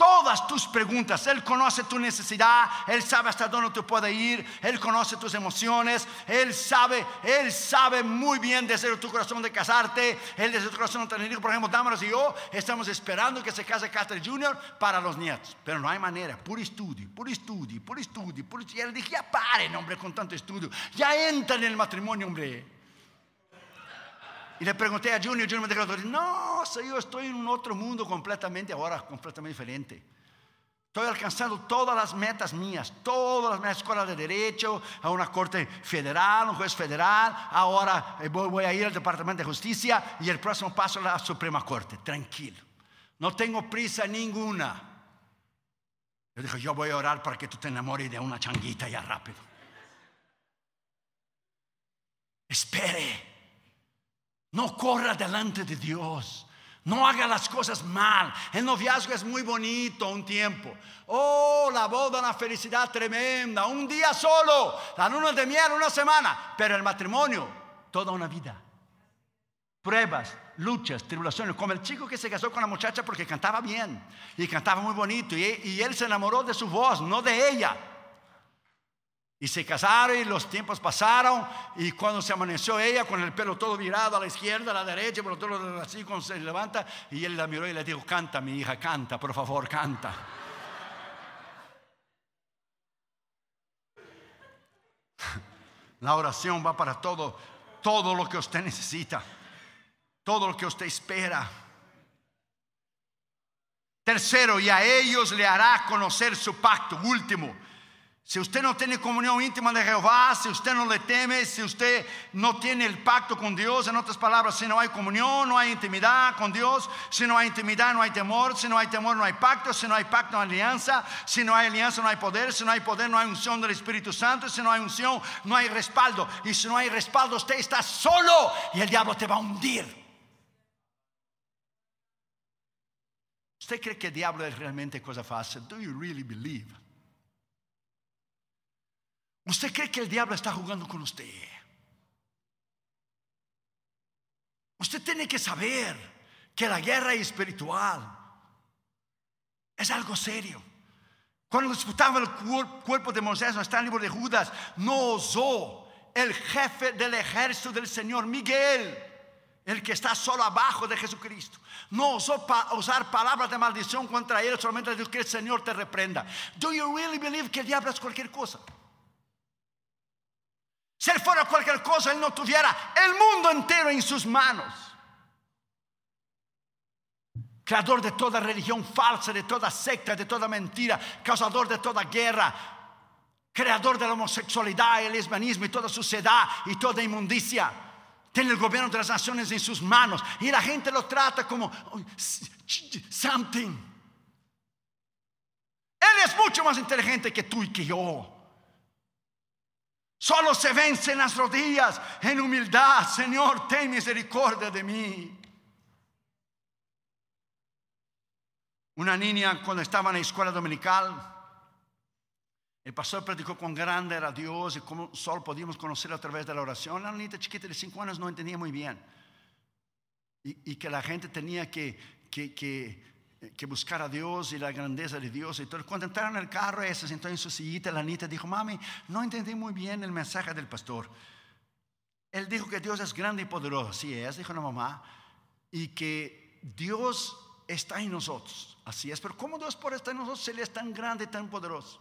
todas tus preguntas. Él conoce tu necesidad, Él sabe hasta dónde tú puedes ir, Él conoce tus emociones, Él sabe, Él sabe muy bien desde tu corazón de casarte, Él desde tu corazón de tener Por ejemplo, Damaros y yo estamos esperando que se case Carter Jr. para los nietos, pero no hay manera, puro estudio, puro estudio, puro estudio, puro estudio. Y él dije, ya paren, hombre, con tanto estudio, ya entra en el matrimonio, hombre. Y le pregunté a Junior, Junior me dijo, no, yo estoy en un otro mundo completamente ahora, completamente diferente. Estoy alcanzando todas las metas mías, todas las metas, escuela de derecho, a una corte federal, un juez federal, ahora eh, voy, a ir al Departamento de Justicia y el próximo paso a la Suprema Corte, tranquilo. No tengo prisa ninguna. Yo dije, yo voy a orar para que tú te enamores de una changuita ya rápido. Espere. No corra delante de Dios. No haga las cosas mal. El noviazgo es muy bonito un tiempo. Oh, la boda, una felicidad tremenda. Un día solo. La luna de miel, una semana. Pero el matrimonio, toda una vida. Pruebas, luchas, tribulaciones. Como el chico que se casó con la muchacha porque cantaba bien. Y cantaba muy bonito. Y, y él se enamoró de su voz, no de ella. Y se casaron y los tiempos pasaron y cuando se amaneció ella con el pelo todo virado a la izquierda, a la derecha, pero todo así cuando se levanta y él la miró y le dijo, canta mi hija, canta, por favor, canta. La oración va para todo, todo lo que usted necesita, todo lo que usted espera. Tercero, y a ellos le hará conocer su pacto. Último, si usted no tiene comunión íntima de Jehová, si usted no le teme, si usted no tiene el pacto con Dios, en otras palabras, si no hay comunión, no hay intimidad con Dios, si no hay intimidad, no hay temor, si no hay temor, no hay pacto, si no hay pacto, no hay alianza, si no hay alianza, no hay poder, si no hay poder, no hay unción del Espíritu Santo, si no hay unción, no hay respaldo, y si no hay respaldo, usted está solo y el diablo te va a hundir. ¿Usted cree que el diablo es realmente cosa fácil? Do you really believe? ¿Usted cree que el diablo está jugando con usted? Usted tiene que saber que la guerra espiritual es algo serio. Cuando disputaba el cuerpo de Moisés, no está en el libro de Judas, no osó el jefe del ejército del Señor, Miguel, el que está solo abajo de Jesucristo. No osó usar palabras de maldición contra él, solamente dijo que el Señor te reprenda. Do you really believe que el diablo es cualquier cosa? Si él fuera cualquier cosa, él no tuviera el mundo entero en sus manos. Creador de toda religión falsa, de toda secta, de toda mentira, causador de toda guerra, creador de la homosexualidad, el lesbianismo y toda suciedad y toda inmundicia. Tiene el gobierno de las naciones en sus manos y la gente lo trata como something. Él es mucho más inteligente que tú y que yo. Solo se vence en las rodillas, en humildad. Señor, ten misericordia de mí. Una niña cuando estaba en la escuela dominical, el pastor predicó con grande era Dios y cómo solo podíamos conocerlo a través de la oración. La niña chiquita de cinco años no entendía muy bien. Y, que la gente tenía que, que, que buscar a Dios y la grandeza de Dios. Y todo. Cuando entraron en el carro, ella se sentó en su sillita, la nieta dijo, mami, no entendí muy bien el mensaje del pastor. Él dijo que Dios es grande y poderoso, así es, dijo la mamá, y que Dios está en nosotros, así es, pero ¿cómo Dios por estar en nosotros si Él es tan grande y tan poderoso?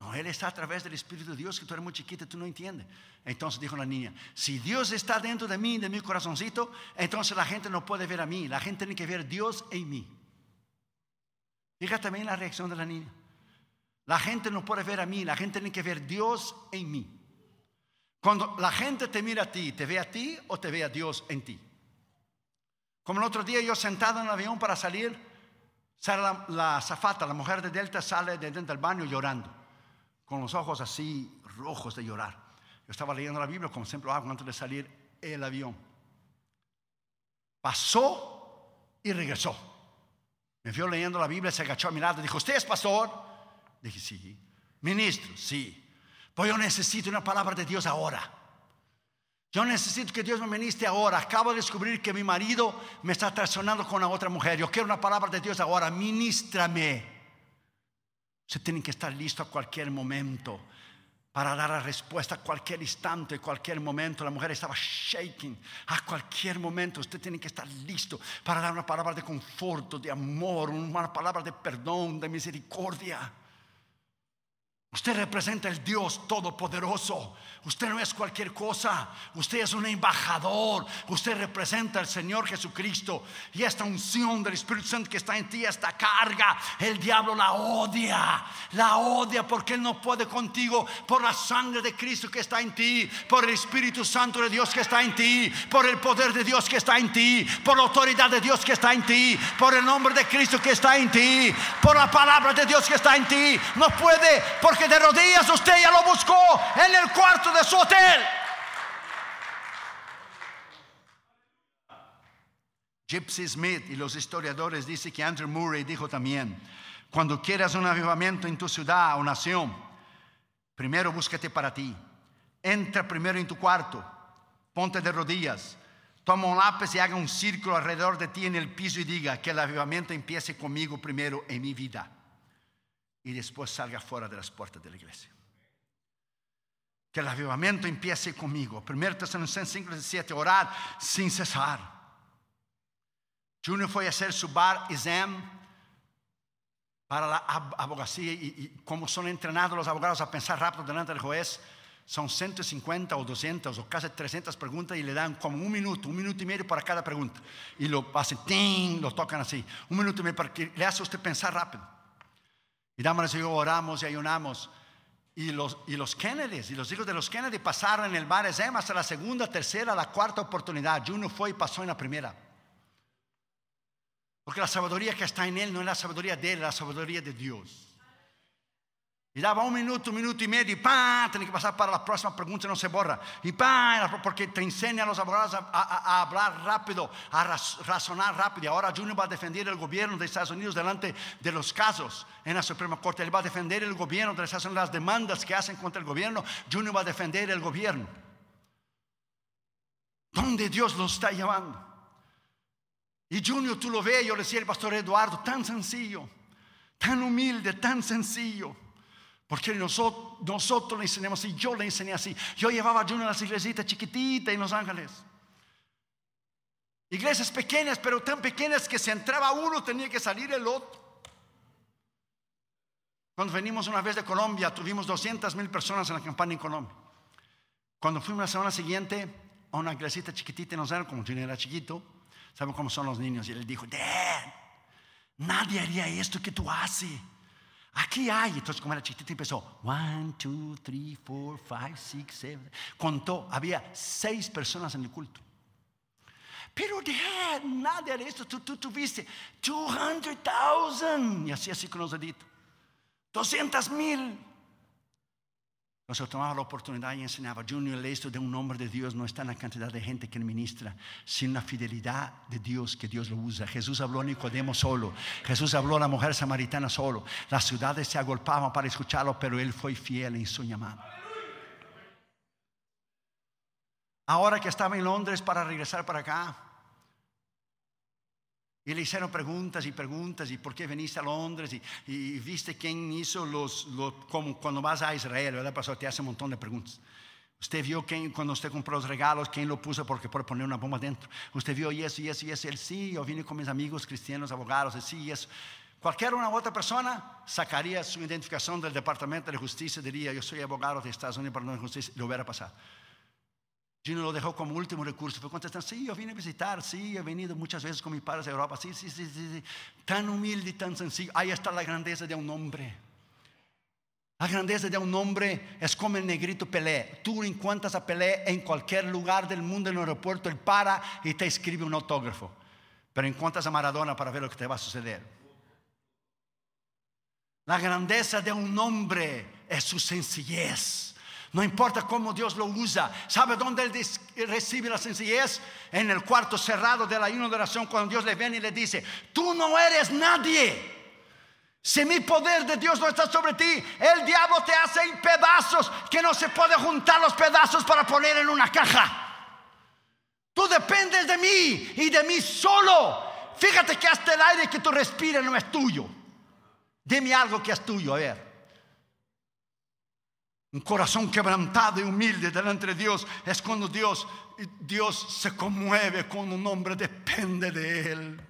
No, Él está a través del Espíritu de Dios que tú eres muy chiquita tú no entiendes. Entonces dijo la niña, si Dios está dentro de mí, de mi corazoncito, entonces la gente no puede ver a mí, la gente tiene que ver Dios en mí. Fíjate también la reacción de la niña. La gente no puede ver a mí, la gente tiene que ver Dios en mí. Cuando la gente te mira a ti, ¿te ve a ti o te ve a Dios en ti? Como el otro día yo sentado en el avión para salir, sale la, la zafata, la mujer de Delta sale de dentro del baño llorando con los ojos así rojos de llorar. Yo estaba leyendo la Biblia, como siempre hago antes de salir el avión. Pasó y regresó. Me vio leyendo la Biblia, se agachó a mi lado, dijo, ¿usted es pastor? Dije, sí. Ministro, sí. Pues yo necesito una palabra de Dios ahora. Yo necesito que Dios me ministre ahora. Acabo de descubrir que mi marido me está traicionando con la otra mujer. Yo quiero una palabra de Dios ahora. Ministrame. Usted tiene que estar listo a cualquier momento para dar la respuesta a cualquier instante, cualquier momento. La mujer estaba shaking. A cualquier momento usted tiene que estar listo para dar una palabra de conforto, de amor, una palabra de perdón, de misericordia. Usted representa el Dios Todopoderoso. Usted no es cualquier cosa. Usted es un embajador. Usted representa al Señor Jesucristo. Y esta unción del Espíritu Santo que está en ti, esta carga, el diablo la odia. La odia porque Él no puede contigo por la sangre de Cristo que está en ti, por el Espíritu Santo de Dios que está en ti, por el poder de Dios que está en ti, por la autoridad de Dios que está en ti, por el nombre de Cristo que está en ti, por la palabra de Dios que está en ti. No puede porque de rodillas usted ya lo buscó en el cuarto de su hotel. Gypsy Smith y los historiadores dicen que Andrew Murray dijo también, cuando quieras un avivamiento en tu ciudad o nación, primero búscate para ti. Entra primero en tu cuarto, ponte de rodillas, toma un lápiz y haga un círculo alrededor de ti en el piso y diga que el avivamiento empiece conmigo primero en mi vida y después salga fuera de las puertas de la iglesia. Que el avivamiento empiece conmigo. Primero Tesalonicenses 5, 17, orar sin cesar. Junior fue a hacer su bar exam para la abogacía y, y, como son entrenados los abogados a pensar rápido delante del juez, son 150 o 200 o casi 300 preguntas y le dan como un minuto, un minuto y medio para cada pregunta. Y lo hacen, lo tocan así, un minuto y medio para que le hace usted pensar rápido. Y damas y yo oramos y ayunamos. Y los, y los y los hijos de los Kennedy pasaron en el bar Ezem hasta la segunda, tercera, la cuarta oportunidad. Juno fue y pasó en la primera. Porque la sabiduría que está en él no es la sabiduría de él, es la sabiduría de Dios. Y daba un minuto, un minuto y medio, y ¡pam! Tiene que pasar para la próxima pregunta, no se borra. Y ¡pam! Porque te enseña a los abogados a, hablar rápido, a razonar rápido. Y ahora Junior va a defender el gobierno de Estados Unidos delante de los casos en la Suprema Corte. Él va a defender el gobierno de Estados Unidos, las demandas que hacen contra el gobierno. Junior va a defender el gobierno. ¿Dónde Dios lo está llevando? Y Junior, tú lo ves, yo le decía al pastor Eduardo, tan sencillo, tan humilde, tan sencillo. Porque nosotros, le enseñamos así, yo le enseñé así. Yo llevaba a Junior a las iglesitas chiquititas en Los Ángeles. Iglesias pequeñas, pero tan pequeñas que si entraba uno tenía que salir el otro. Cuando venimos una vez de Colombia, tuvimos 200 mil personas en la campaña en Colombia. Cuando fuimos la semana siguiente a una iglesita chiquitita en Los Ángeles, como Junior era chiquito, ¿saben cómo son los niños? Y él dijo, Dad, nadie haría esto que tú haces. Aquí hay. Entonces, como era chiquitito, empezó. One, two, three, four, five, six, seven. Contó, había seis personas en el culto. Pero de nada de esto. Tú, tú tuviste 200,000. Y así, así con los deditos. 200 mil. Entonces tomaba la oportunidad y enseñaba, Junior, esto de un nombre de Dios no está en la cantidad de gente que ministra, sino la fidelidad de Dios que Dios lo usa. Jesús habló a Nicodemo solo, Jesús habló a la mujer samaritana solo. Las ciudades se agolpaban para escucharlo, pero él fue fiel en su llamado. Ahora que estaba en Londres para regresar para acá, Y le hicieron preguntas y preguntas, y por qué viniste a Londres, y, viste quién hizo los, como cuando vas a Israel, ¿verdad? Pasó, te hace un montón de preguntas. Usted vio quién, cuando usted compró los regalos, quién lo puso porque puede poner una bomba dentro. Usted vio y eso y eso y eso. Él sí, yo vine con mis amigos cristianos, abogados, y sí y eso. Cualquier una otra persona sacaría su identificación del Departamento de Justicia y diría, yo soy abogado de Estados Unidos, Departamento de Justicia, lo hubiera pasado. Gino lo dejó como último recurso. Fue contestando, sí, yo vine a visitar, sí, he venido muchas veces con mis padres a Europa, sí, sí, sí, sí, sí. Tan humilde y tan sencillo. Ahí está la grandeza de un hombre. La grandeza de un hombre es como el negrito Pelé. Tú encuentras a Pelé en cualquier lugar del mundo, en el aeropuerto, él para y te escribe un autógrafo. Pero encuentras a Maradona para ver lo que te va a suceder. La grandeza de un hombre es su sencillez. No importa cómo Dios lo usa. ¿Sabe dónde él recibe la sencillez? En el cuarto cerrado de la ayuno de oración, cuando Dios le viene y le dice, tú no eres nadie. Si mi poder de Dios no está sobre ti, el diablo te hace en pedazos que no se puede juntar los pedazos para poner en una caja. Tú dependes de mí y de mí solo. Fíjate que hasta el aire que tú respiras no es tuyo. Dime algo que es tuyo, a ver. Un corazón quebrantado y humilde delante de Dios es cuando Dios, Dios se conmueve cuando un hombre depende de Él.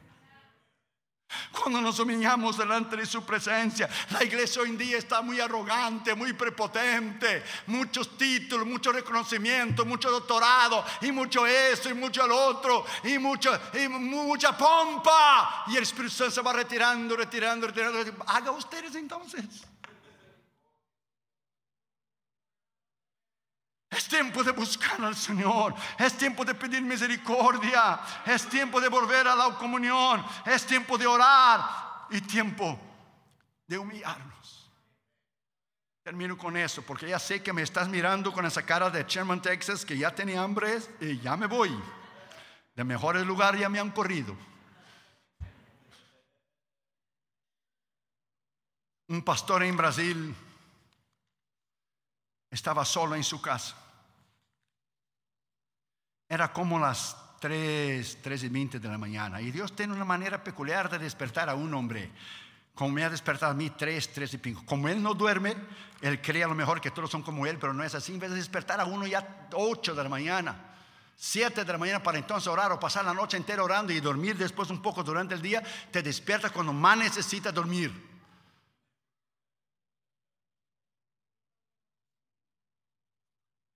Cuando nos humillamos delante de su presencia, la iglesia hoy en día está muy arrogante, muy prepotente, muchos títulos, mucho reconocimiento, mucho doctorado, y mucho esto, y mucho el otro, y, mucho, y mucha pompa. Y el Espíritu Santo se va retirando, retirando, retirando. Haga ustedes entonces. Es tiempo de buscar al Señor. Es tiempo de pedir misericordia. Es tiempo de volver a la comunión. Es tiempo de orar. Y tiempo de humillarnos. Termino con eso porque ya sé que me estás mirando con esa cara de Sherman, Texas, que ya tenía hambre y ya me voy. De mejores lugares ya me han corrido. Un pastor en Brasil estaba solo en su casa. Era como las 3, 3 y 20 de la mañana. Y Dios tiene una manera peculiar de despertar a un hombre. Como me ha despertado a mí 3, 3 y pico. Como él no duerme, él cree a lo mejor que todos son como él, pero no es así. En vez de despertar a uno ya 8 de la mañana, 7 de la mañana para entonces orar o pasar la noche entera orando y dormir después un poco durante el día, te despierta cuando más necesita dormir.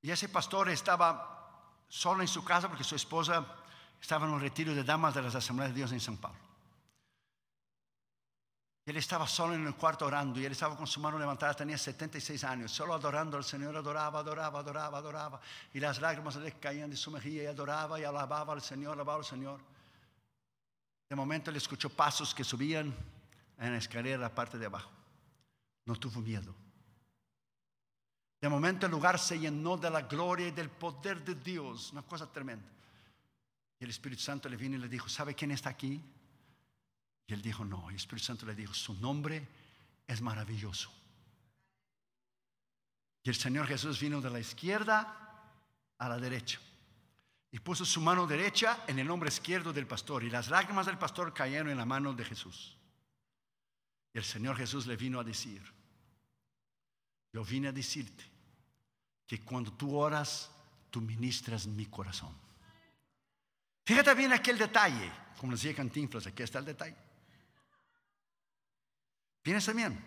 Y ese pastor estaba solo en su casa porque su esposa estaba en un retiro de damas de las Asambleas de Dios en San Pablo. Y él estaba solo en el cuarto orando y él estaba con su mano levantada, tenía 76 años, solo adorando al Señor, adoraba, adoraba, adoraba, adoraba. Y las lágrimas le caían de su mejilla y adoraba y alababa al Señor, alababa al Señor. De momento le escuchó pasos que subían en la escalera la parte de abajo. No tuvo miedo. De momento el lugar se llenó de la gloria y del poder de Dios, una cosa tremenda. Y el Espíritu Santo le vino y le dijo, ¿sabe quién está aquí? Y él dijo, no. Y el Espíritu Santo le dijo, su nombre es maravilloso. Y el Señor Jesús vino de la izquierda a la derecha. Y puso su mano derecha en el hombro izquierdo del pastor. Y las lágrimas del pastor cayeron en la mano de Jesús. Y el Señor Jesús le vino a decir, yo vine a decirte que cuando tú oras, tú ministras mi corazón. Fíjate bien aquel detalle, como decía Cantinflas, aquí está el detalle. Piensa bien.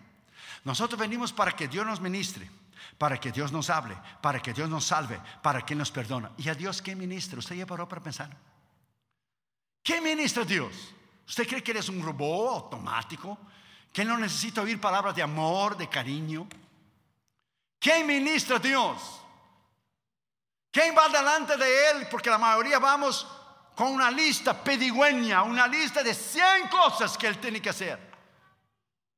Nosotros venimos para que Dios nos ministre, para que Dios nos hable, para que Dios nos salve, para que nos perdona. ¿Y a Dios qué ministra? ¿Usted ya paró para pensar? ¿Qué ministra Dios? ¿Usted cree que eres un robot automático? ¿Que no necesita oír palabras de amor, de cariño? ¿Quién ministra a Dios? ¿Quién va delante de Él? Porque la mayoría vamos con una lista pedigüeña, una lista de 100 cosas que Él tiene que hacer.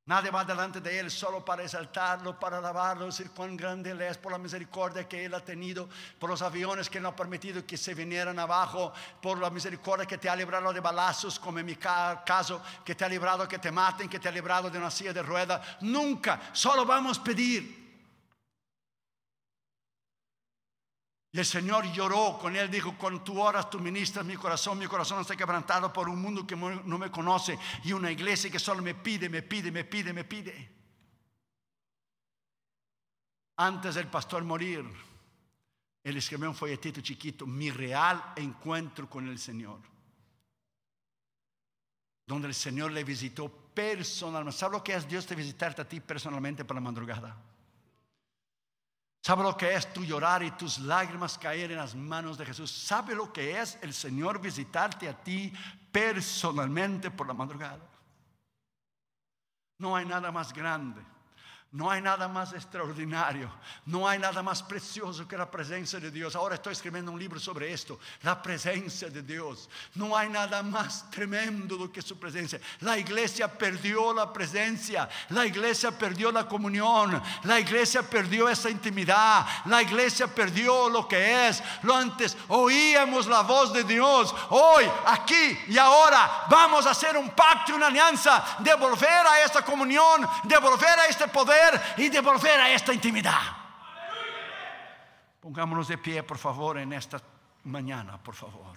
Nadie va delante de Él solo para exaltarlo, para alabarlo, decir cuán grande Él es por la misericordia que Él ha tenido, por los aviones que no ha permitido que se vinieran abajo, por la misericordia que te ha librado de balazos, como en mi caso, que te ha librado que te maten, que te ha librado de una silla de rueda. Nunca, solo vamos a pedir Y el Señor lloró con él, dijo, con tu horas tú ministras mi corazón, mi corazón está quebrantado por un mundo que no me conoce y una iglesia que solo me pide, me pide, me pide, me pide. Antes del pastor morir, él escribió un folletito chiquito, mi real encuentro con el Señor. Donde el Señor le visitó personalmente. ¿Sabe lo que es Dios te visitarte a ti personalmente por la madrugada? ¿Sabe lo que es tu llorar y tus lágrimas caer en las manos de Jesús? ¿Sabe lo que es el Señor visitarte a ti personalmente por la madrugada? No hay nada más grande no hay nada más extraordinario, no hay nada más precioso que la presencia de Dios. Ahora estoy escribiendo un libro sobre esto, la presencia de Dios. No hay nada más tremendo do que su presencia. La iglesia perdió la presencia, la iglesia perdió la comunión, la iglesia perdió esa intimidad, la iglesia perdió lo que es. Lo antes oíamos la voz de Dios, hoy, aquí y ahora vamos a hacer un pacto, una alianza, devolver a esta comunión, devolver a este poder y devolver a esta intimidad. Pongámonos de pie, por favor, en esta mañana, por favor.